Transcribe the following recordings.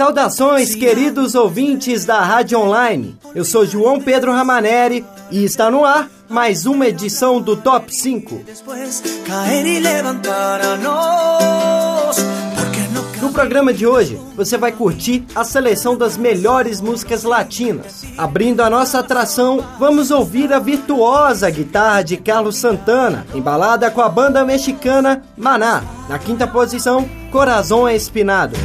Saudações, queridos ouvintes da Rádio Online. Eu sou João Pedro Ramaneri e está no ar mais uma edição do Top 5. No programa de hoje, você vai curtir a seleção das melhores músicas latinas. Abrindo a nossa atração, vamos ouvir a virtuosa guitarra de Carlos Santana, embalada com a banda mexicana Maná. Na quinta posição, Corazón Espinado.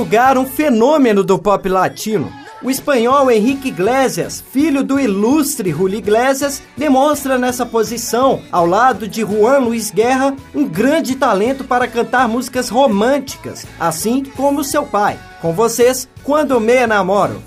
Lugar um fenômeno do pop latino. O espanhol Henrique Iglesias, filho do ilustre Julio Iglesias, demonstra nessa posição, ao lado de Juan Luiz Guerra, um grande talento para cantar músicas românticas, assim como seu pai. Com vocês, Quando Me Enamoro.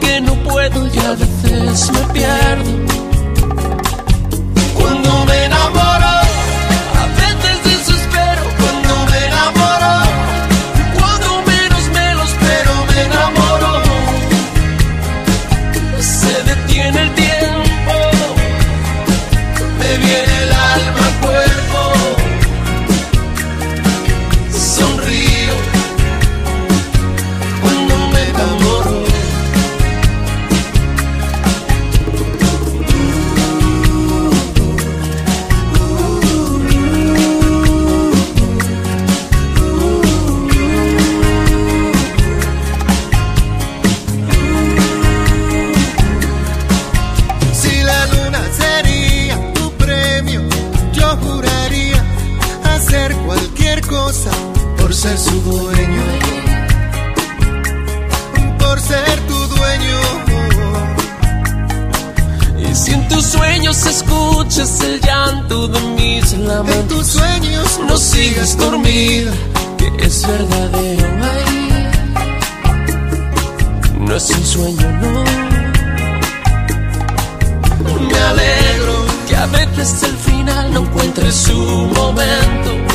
Que no puedo y a veces me pierdo En tus sueños, no sigas dormida, que es verdadero ahí. No es un sueño, no. Me alegro que a veces el final no encuentre su momento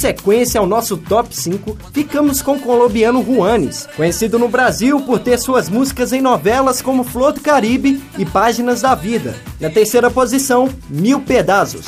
sequência ao nosso top 5, ficamos com o colombiano Juanes, conhecido no Brasil por ter suas músicas em novelas como Flor do Caribe e Páginas da Vida. Na terceira posição, Mil Pedaços.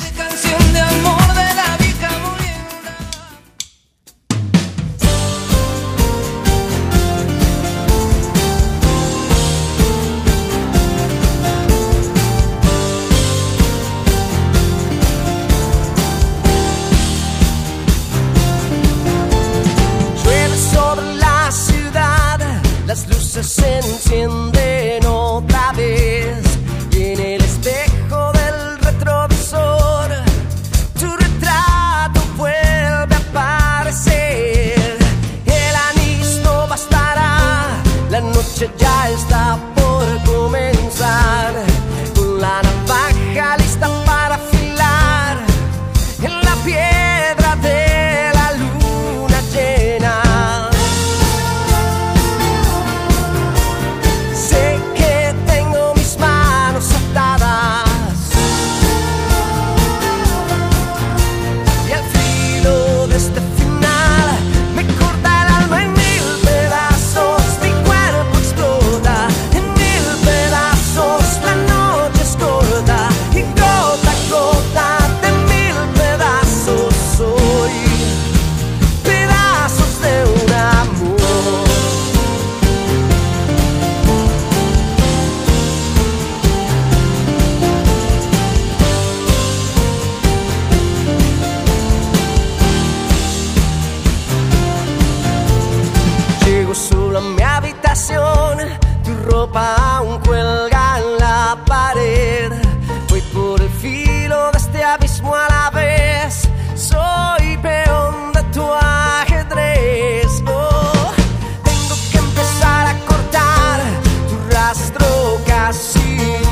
assim.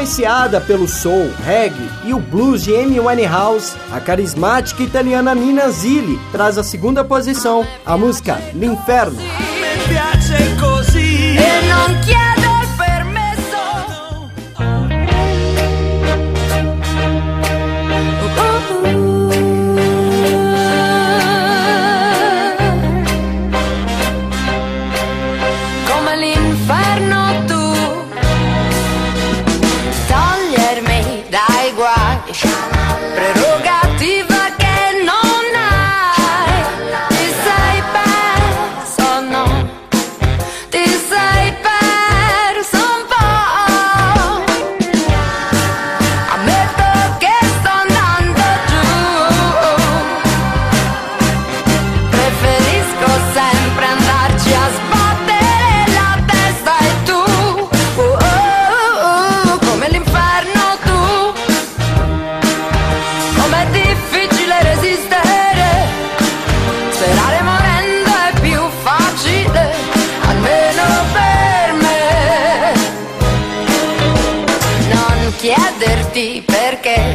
Influenciada pelo soul, reggae e o blues de Amy Winehouse, a carismática italiana Nina Zilli traz a segunda posição, a música L'Inferno. perché.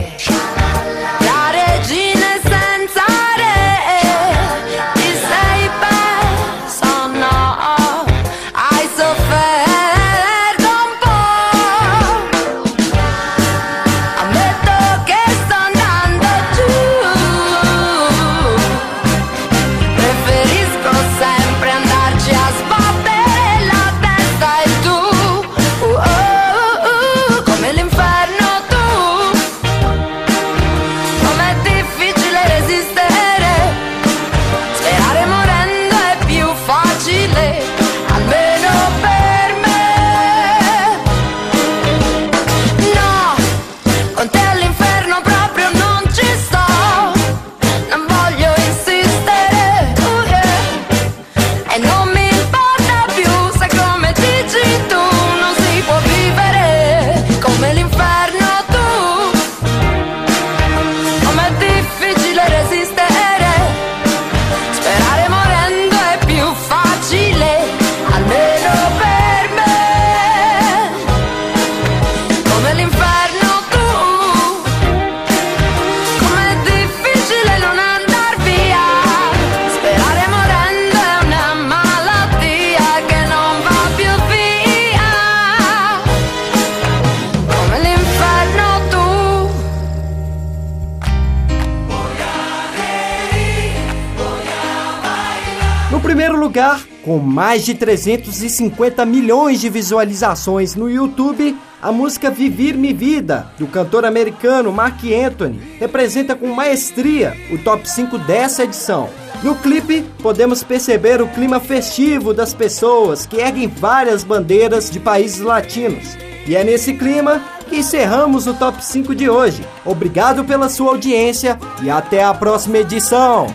Com mais de 350 milhões de visualizações no YouTube, a música Vivir Me Vida, do cantor americano Mark Anthony, representa com maestria o top 5 dessa edição. No clipe, podemos perceber o clima festivo das pessoas que erguem várias bandeiras de países latinos. E é nesse clima que encerramos o top 5 de hoje. Obrigado pela sua audiência e até a próxima edição.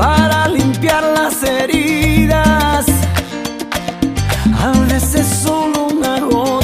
Para limpiar las heridas. A veces solo una gota